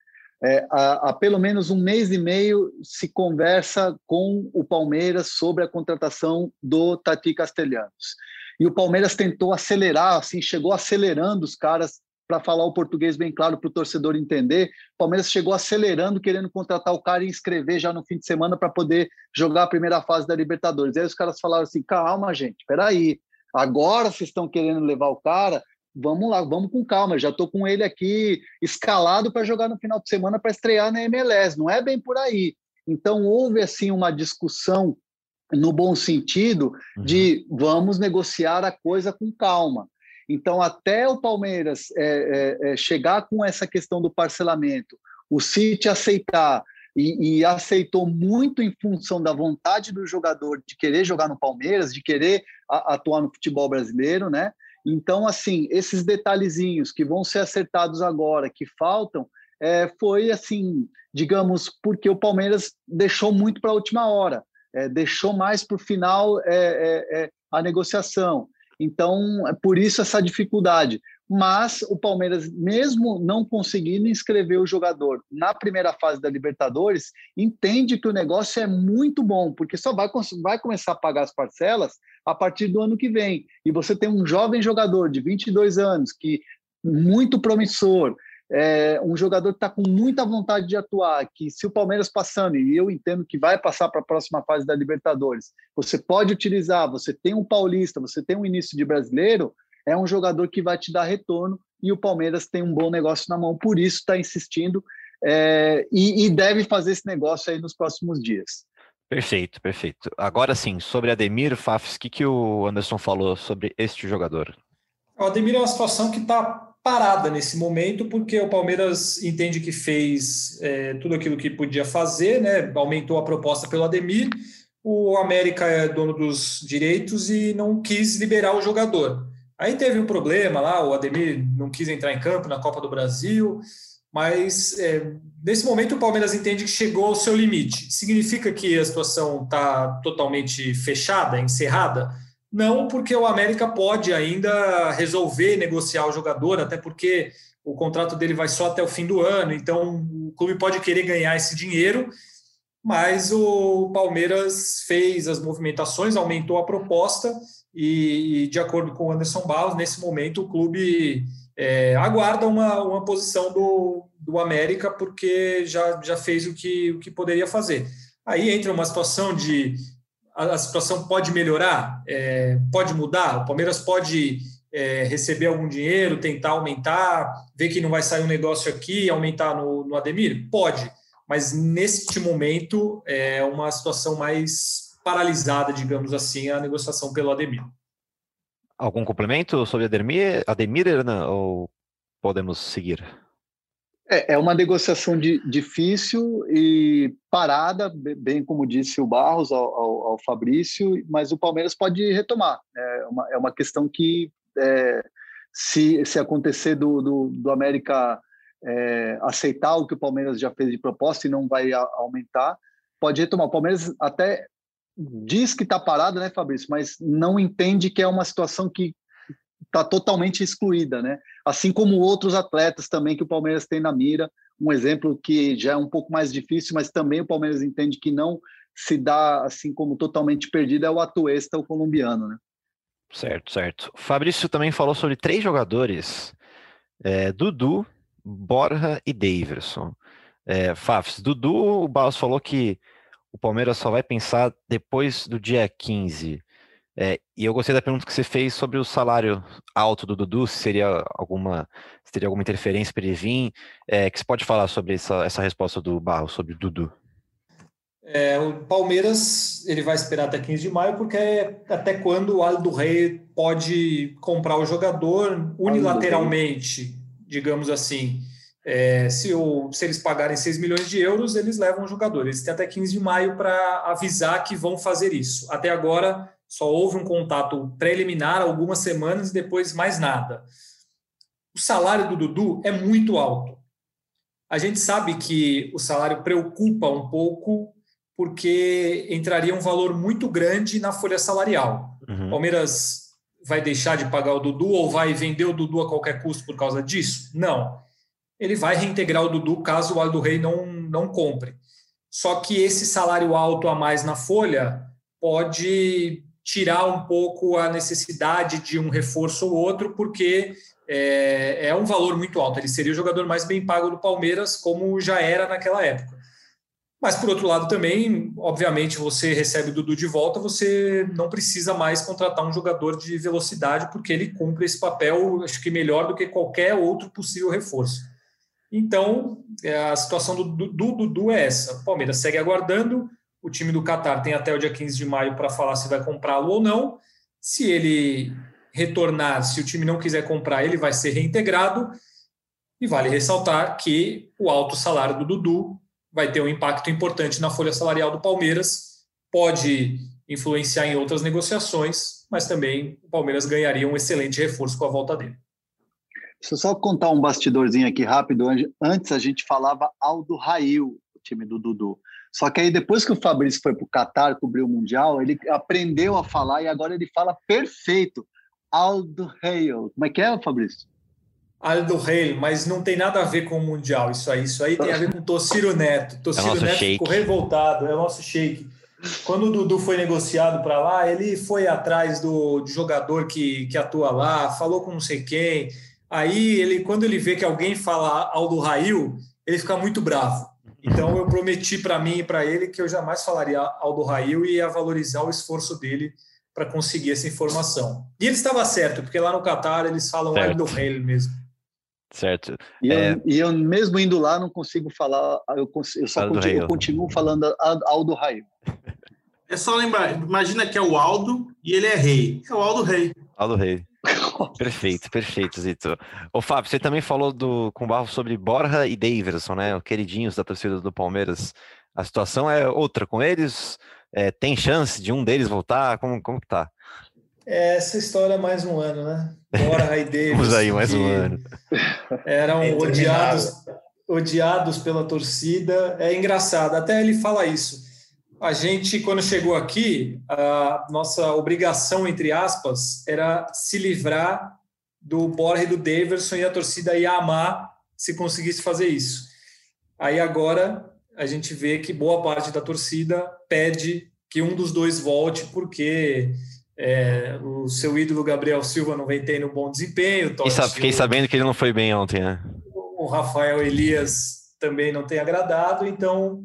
É, há, há, pelo menos um mês e meio se conversa com o Palmeiras sobre a contratação do Tati Castelhanos. E o Palmeiras tentou acelerar, assim, chegou acelerando os caras para falar o português bem claro para o torcedor entender. O Palmeiras chegou acelerando, querendo contratar o cara e inscrever já no fim de semana para poder jogar a primeira fase da Libertadores. Aí os caras falaram assim: calma, gente, peraí. Agora vocês estão querendo levar o cara, vamos lá, vamos com calma. Já estou com ele aqui escalado para jogar no final de semana para estrear na MLS. Não é bem por aí. Então houve assim uma discussão no bom sentido de uhum. vamos negociar a coisa com calma. Então até o Palmeiras é, é, é, chegar com essa questão do parcelamento, o City aceitar e, e, aceitou muito em função da vontade do jogador de querer jogar no Palmeiras, de querer a, atuar no futebol brasileiro, né? Então, assim, esses detalhezinhos que vão ser acertados agora, que faltam, é, foi assim, digamos, porque o Palmeiras deixou muito para a última hora, é, deixou mais para o final é, é, é, a negociação. Então, é por isso essa dificuldade mas o Palmeiras, mesmo não conseguindo inscrever o jogador na primeira fase da Libertadores, entende que o negócio é muito bom, porque só vai, vai começar a pagar as parcelas a partir do ano que vem. E você tem um jovem jogador de 22 anos, que muito promissor, é, um jogador que está com muita vontade de atuar, que se o Palmeiras passando, e eu entendo que vai passar para a próxima fase da Libertadores, você pode utilizar, você tem um paulista, você tem um início de brasileiro, é um jogador que vai te dar retorno e o Palmeiras tem um bom negócio na mão, por isso está insistindo é, e, e, deve fazer esse negócio aí nos próximos dias. Perfeito, perfeito. Agora sim, sobre Ademir Fafs, o que, que o Anderson falou sobre este jogador? O Ademir é uma situação que está parada nesse momento, porque o Palmeiras entende que fez é, tudo aquilo que podia fazer, né? aumentou a proposta pelo Ademir, o América é dono dos direitos e não quis liberar o jogador. Aí teve um problema lá, o Ademir não quis entrar em campo na Copa do Brasil, mas é, nesse momento o Palmeiras entende que chegou ao seu limite. Significa que a situação está totalmente fechada, encerrada? Não, porque o América pode ainda resolver negociar o jogador, até porque o contrato dele vai só até o fim do ano, então o clube pode querer ganhar esse dinheiro, mas o Palmeiras fez as movimentações, aumentou a proposta e, de acordo com o Anderson Barros, nesse momento o clube é, aguarda uma, uma posição do, do América porque já, já fez o que, o que poderia fazer. Aí entra uma situação de a, situação pode melhorar, é, pode mudar, o Palmeiras pode é, receber algum dinheiro, tentar aumentar, ver que não vai sair um negócio aqui, aumentar no, no Ademir? Pode, mas neste momento é uma situação mais paralisada, digamos assim, a negociação pelo Ademir. Algum complemento sobre Ademir, Ademir ou podemos seguir? É, é uma negociação de, difícil e parada, bem como disse o Barros ao, ao, ao Fabrício, mas o Palmeiras pode retomar. É uma, é uma questão que, é, se, se acontecer do, do, do América é, aceitar o que o Palmeiras já fez de proposta e não vai a, aumentar, pode retomar. O Palmeiras até diz que está parado, né, Fabrício, mas não entende que é uma situação que está totalmente excluída, né? Assim como outros atletas também que o Palmeiras tem na mira. Um exemplo que já é um pouco mais difícil, mas também o Palmeiras entende que não se dá assim como totalmente perdido é o Atuesta, o colombiano, né? Certo, certo. Fabrício também falou sobre três jogadores: é, Dudu, Borja e Daverson. É, Fafs, Dudu, o Barros falou que o Palmeiras só vai pensar depois do dia 15. É, e eu gostei da pergunta que você fez sobre o salário alto do Dudu, se seria alguma, se teria alguma interferência para ele vir. É, que você pode falar sobre essa, essa resposta do Barro sobre o Dudu? É, o Palmeiras ele vai esperar até 15 de maio, porque é até quando o Aldo Rei pode comprar o jogador unilateralmente, digamos assim. É, se, o, se eles pagarem 6 milhões de euros, eles levam o jogador. Eles têm até 15 de maio para avisar que vão fazer isso. Até agora, só houve um contato preliminar algumas semanas e depois mais nada. O salário do Dudu é muito alto. A gente sabe que o salário preocupa um pouco porque entraria um valor muito grande na folha salarial. Uhum. Palmeiras vai deixar de pagar o Dudu ou vai vender o Dudu a qualquer custo por causa disso? Não. Ele vai reintegrar o Dudu caso o Aldo Rei não, não compre. Só que esse salário alto a mais na folha pode tirar um pouco a necessidade de um reforço ou outro, porque é, é, um valor muito alto. Ele seria o jogador mais bem pago do Palmeiras, como já era naquela época. Mas, por outro lado, também, obviamente, você recebe o Dudu de volta, você não precisa mais contratar um jogador de velocidade, porque ele cumpre esse papel, acho que melhor do que qualquer outro possível reforço. Então, é, a situação do Dudu é essa. O Palmeiras segue aguardando, o time do Qatar tem até o dia 15 de maio para falar se vai comprá-lo ou não. Se ele retornar, se o time não quiser comprar, ele vai ser reintegrado. E vale ressaltar que o alto salário do Dudu vai ter um impacto importante na folha salarial do Palmeiras, pode influenciar em outras negociações, mas também o Palmeiras ganharia um excelente reforço com a volta dele. Deixa eu só contar um bastidorzinho aqui rápido. Antes a gente falava Aldo Rail, o time do Dudu. Só que aí depois que o Fabrício foi para o Catar cobrir o Mundial, ele aprendeu a falar e agora ele fala perfeito. Aldo Hale. Como é que é, Fabrício? Aldo Hale, mas não tem nada a ver com o Mundial isso aí. Isso aí tem a ver com Tociro Neto. Tociro é Neto shake. ficou revoltado, é o nosso shake. Quando o Dudu foi negociado para lá, ele foi atrás do, do jogador que, que atua lá, falou com não sei quem. Aí, ele, quando ele vê que alguém fala Aldo Rail, ele fica muito bravo. Então eu prometi para mim e para ele que eu jamais falaria Aldo Rail e ia valorizar o esforço dele para conseguir essa informação. E ele estava certo, porque lá no Catar eles falam certo. Aldo Rail mesmo. Certo. E, é... eu, e, eu, mesmo indo lá não consigo falar, eu, eu só continuo, eu continuo falando Aldo Rail. É só lembrar, imagina que é o Aldo e ele é rei. É o Aldo Rei. Aldo Rei. perfeito, perfeito, Zito. Ô, Fábio, você também falou do, com o Barro sobre Borja e Davidson, né? O queridinhos da torcida do Palmeiras. A situação é outra com eles? É, tem chance de um deles voltar? Como, como que tá? É, essa história é mais um ano, né? Borja e Davidson. Vamos aí, mais um ano. Eram odiados, odiados pela torcida. É engraçado, até ele fala isso. A gente, quando chegou aqui, a nossa obrigação, entre aspas, era se livrar do Borja e do Daverson e a torcida ia amar se conseguisse fazer isso. Aí agora a gente vê que boa parte da torcida pede que um dos dois volte porque é, o seu ídolo Gabriel Silva não vem tendo bom desempenho. Fiquei sabendo que ele não foi bem ontem, né? O Rafael Elias também não tem agradado, então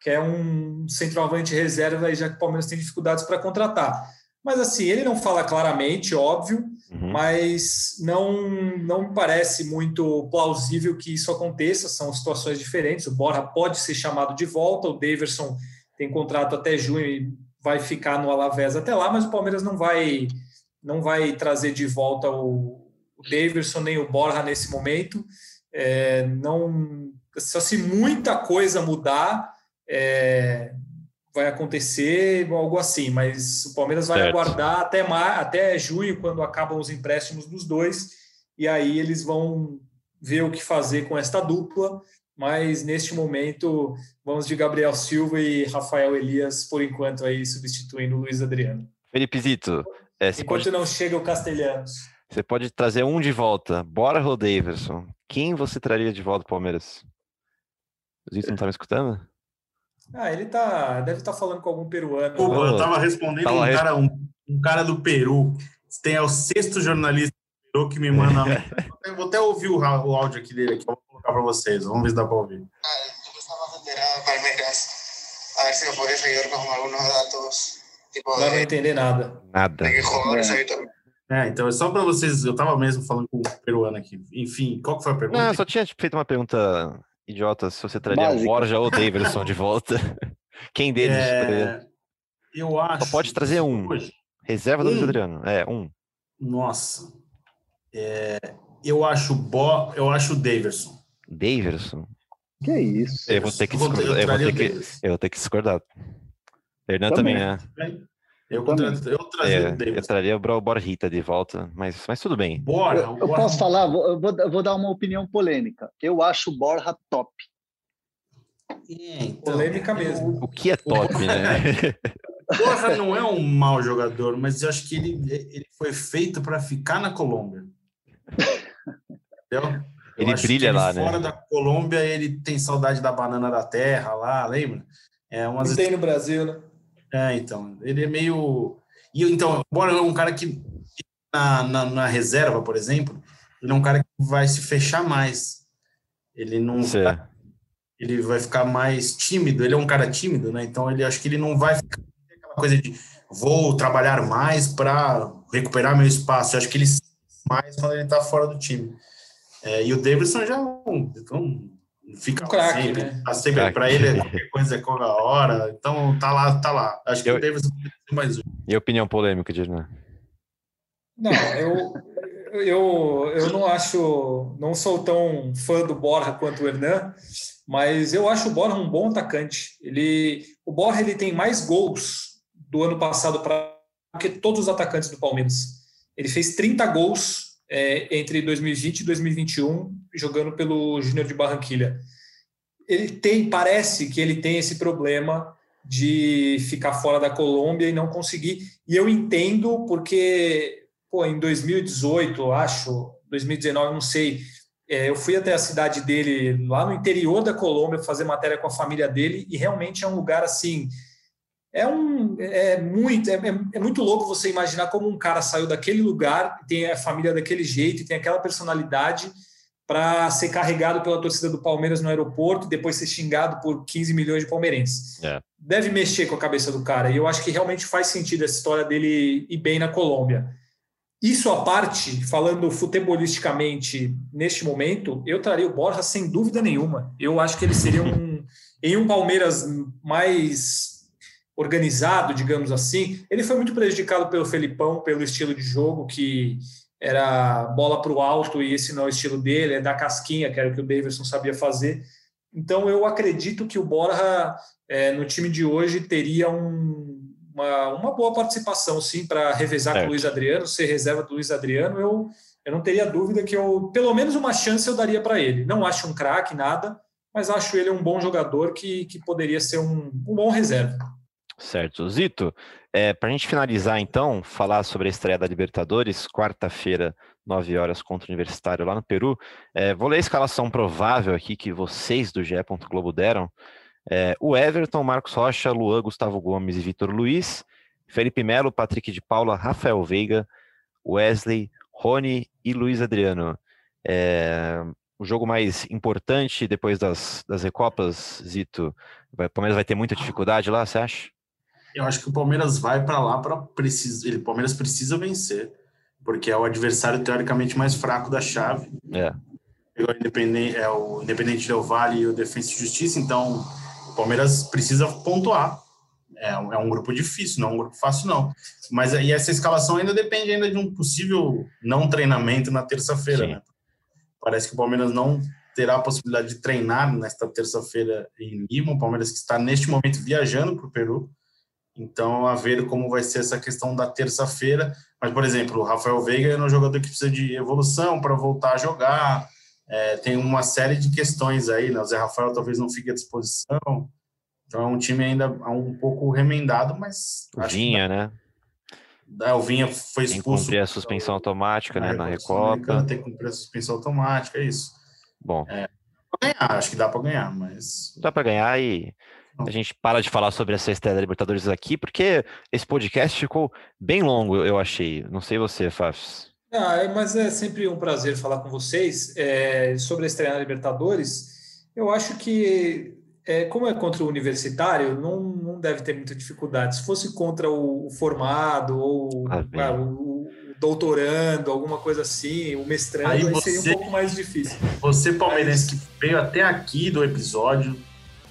quer um centroavante reserva, já que o Palmeiras tem dificuldades para contratar. Mas assim, ele não fala claramente, óbvio, uhum. mas não não me parece muito plausível que isso aconteça. São situações diferentes. O Borja pode ser chamado de volta, o Daverson tem contrato até junho e vai ficar no Alavés até lá, mas o Palmeiras não vai não vai trazer de volta o, o Daverson nem o Borja nesse momento. É, não só se muita coisa mudar é, vai acontecer algo assim, mas o Palmeiras vai certo. aguardar até, mar, até junho, quando acabam os empréstimos dos dois, e aí eles vão ver o que fazer com esta dupla. Mas neste momento, vamos de Gabriel Silva e Rafael Elias, por enquanto, aí substituindo o Luiz Adriano. Felipe Zito. É, Enquanto pode... não chega o Castelhanos. Você pode trazer um de volta. Bora, Rô Davidson. Quem você traria de volta, Palmeiras? O Zito não tá me escutando? Ah, ele tá. Deve estar tá falando com algum peruano. Pô, eu tava respondendo tava um, cara, um, um, cara do Peru. Tem é o sexto jornalista do Peru que me manda. eu vou até ouvir o, o áudio aqui dele aqui. Eu vou colocar para vocês. Vamos ver se dá para ouvir. Não vai entender nada. Nada. É, então é só para vocês. Eu tava mesmo falando com o peruano aqui. Enfim, qual que foi a pergunta? Não, só tinha feito uma pergunta idiota se você traria o Borja ou o Davidson de volta. Quem deles? É... Eu acho. Só pode trazer um. Hoje. Reserva do um. Luiz Adriano. É, um. Nossa. É... Eu acho Bo... eu acho o Davidson. Davidson? Que isso? Eu vou ter que discordar. Eu, eu, vou, ter que, eu vou ter que discordar. Hernan também, é. Eu, eu, eu, é, eu traria o Borrita de volta, mas, mas tudo bem. Bora, eu, eu posso falar, vou, eu vou, dar uma opinião polêmica. Eu acho o Borja top. É, então, Polêmica mesmo. O que é top, né? Borja não é um mau jogador, mas eu acho que ele, ele foi feito para ficar na Colômbia. Entendeu? Ele brilha ele lá, fora né? Fora da Colômbia, ele tem saudade da banana da terra lá, lembra? É umas... tem no Brasil, né? É, então, ele é meio. E então, embora é um cara que na, na, na, reserva, por exemplo, ele é um cara que vai se fechar mais. Ele não vai, ele vai ficar mais tímido. Ele é um cara tímido, né? Então, ele acho que ele não vai ficar aquela coisa de vou trabalhar mais para recuperar meu espaço. Eu acho que ele mais quando ele está fora do time. É, e o Davidson já é um, então, fica um craque, sempre, né? tá sempre para ele qualquer coisa é qualquer hora, então tá lá, tá lá. Acho que eu, o Davis mais um. E opinião polêmica, Dirna? Não, eu, eu, eu não acho, não sou tão fã do Borja quanto o Hernan, mas eu acho o Borja um bom atacante. Ele, o Borja ele tem mais gols do ano passado para que todos os atacantes do Palmeiras. Ele fez 30 gols é, entre 2020 e 2021, jogando pelo Júnior de Barranquilha. Ele tem, parece que ele tem esse problema de ficar fora da Colômbia e não conseguir. E eu entendo porque, pô, em 2018, acho, 2019, não sei, é, eu fui até a cidade dele, lá no interior da Colômbia, fazer matéria com a família dele, e realmente é um lugar assim é um é muito é, é, muito louco você imaginar como um cara saiu daquele lugar tem a família daquele jeito tem aquela personalidade para ser carregado pela torcida do Palmeiras no aeroporto e depois ser xingado por 15 milhões de palmeirenses. É. deve mexer com a cabeça do cara e eu acho que realmente faz sentido essa história dele ir bem na Colômbia. Isso à parte falando futebolisticamente neste momento eu traria o Borja sem dúvida nenhuma. Eu acho que ele seria um em um Palmeiras mais organizado, digamos assim. Ele foi muito prejudicado pelo Felipão, pelo estilo de jogo que era bola para o alto e esse não é o estilo dele, é da casquinha, que era o que o Davidson sabia fazer. Então eu acredito que o Borja é, no time de hoje teria um, uma, uma boa participação, sim, para revezar com o Luiz Adriano, ser reserva do Luiz Adriano. Eu, eu não teria dúvida que eu, pelo menos uma chance eu daria para ele. Não acho um craque, nada, mas acho ele um bom jogador que, que poderia ser um, um bom reserva. Certo. Zito, é, para a gente finalizar então, falar sobre a estreia da Libertadores, quarta-feira, 9 horas contra o Universitário lá no Peru. É, vou ler a escalação provável aqui que vocês do GE. Globo deram. É, o Everton, Marcos Rocha, Luan, Gustavo Gomes e Vitor Luiz, Felipe Melo, Patrick de Paula, Rafael Veiga, Wesley, Rony e Luiz Adriano. É, o jogo mais importante depois das, das Recopas, Zito, vai, o Palmeiras vai ter muita dificuldade lá, você acha? Eu acho que o Palmeiras vai para lá para precisar. Ele, Palmeiras precisa vencer, porque é o adversário teoricamente mais fraco da chave. É. O Independente, é o Independente Del Vale e o Defensa e Justiça, então o Palmeiras precisa pontuar. É, é um grupo difícil, não é um grupo fácil, não. Mas e essa escalação ainda depende ainda de um possível não treinamento na terça-feira, né? Parece que o Palmeiras não terá a possibilidade de treinar nesta terça-feira em Lima. O Palmeiras que está neste momento viajando para o Peru. Então, a ver como vai ser essa questão da terça-feira. Mas, por exemplo, o Rafael Veiga é um jogador que precisa de evolução para voltar a jogar. É, tem uma série de questões aí, né? O Zé Rafael talvez não fique à disposição. Então é um time ainda um pouco remendado, mas. O Vinha, né? É, o Vinha foi expulso. Tem que cumprir a suspensão automática, né? Na Recopa. Tem que cumprir a suspensão automática, é isso. Bom. É, ganhar, acho que dá para ganhar, mas. Dá para ganhar e a gente para de falar sobre essa estreia da Libertadores aqui, porque esse podcast ficou bem longo, eu achei. Não sei você, Fafs. Ah, é, mas é sempre um prazer falar com vocês é, sobre a estreia na Libertadores. Eu acho que, é, como é contra o universitário, não, não deve ter muita dificuldade. Se fosse contra o, o formado ou ah, ah, o, o, doutorando, alguma coisa assim, o mestrando, aí, você, seria um pouco mais difícil. Você, palmeirense, mas... que veio até aqui do episódio,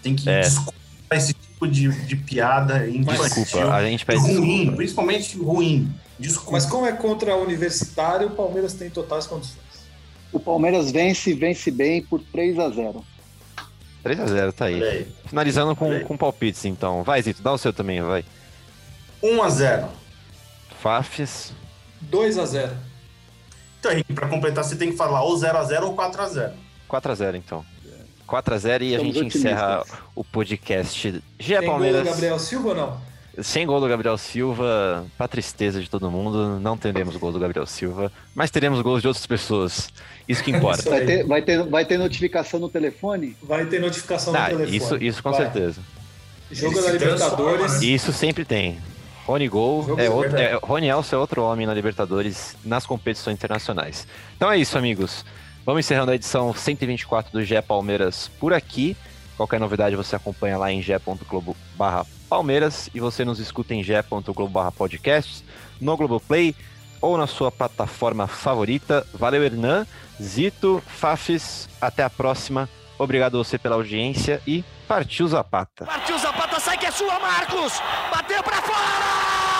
tem que é. desculpar esse tipo de, de piada infantil. Desculpa, a gente pede ruim, desculpa. principalmente ruim. Desculpa. Mas como é contra o Universitário, o Palmeiras tem totais condições. O Palmeiras vence vence bem por 3 a 0 3 a 0 tá aí. aí. Finalizando com, aí. com palpites, então. Vai, Zito, dá o seu também, vai. 1 a 0 Fafes. 2 a 0 Então, Henrique, pra completar, você tem que falar ou 0 a 0 ou 4 a 0 4 a 0 então. 4 a 0 e a gente encerra o podcast. G Palmeiras. Gol Gabriel Silva ou não? Sem gol do Gabriel Silva, para tristeza de todo mundo, não teremos gol do Gabriel Silva, mas teremos gols de outras pessoas. Isso que importa. vai, ter, vai, ter, vai ter notificação no telefone? Vai ter notificação ah, no telefone. Isso, isso com vai. certeza. Jogo da Libertadores. Isso sempre tem. Rony Gol é outro, é, Rony Elcio é outro homem na Libertadores nas competições internacionais. Então é isso, amigos. Vamos encerrando a edição 124 do GE Palmeiras por aqui. Qualquer novidade você acompanha lá em ge.globo Palmeiras e você nos escuta em ge.globo podcasts, no Globoplay ou na sua plataforma favorita. Valeu, Hernan, Zito, Fafis, até a próxima. Obrigado a você pela audiência e partiu Zapata. Partiu Zapata, sai que é sua, Marcos! Bateu para fora!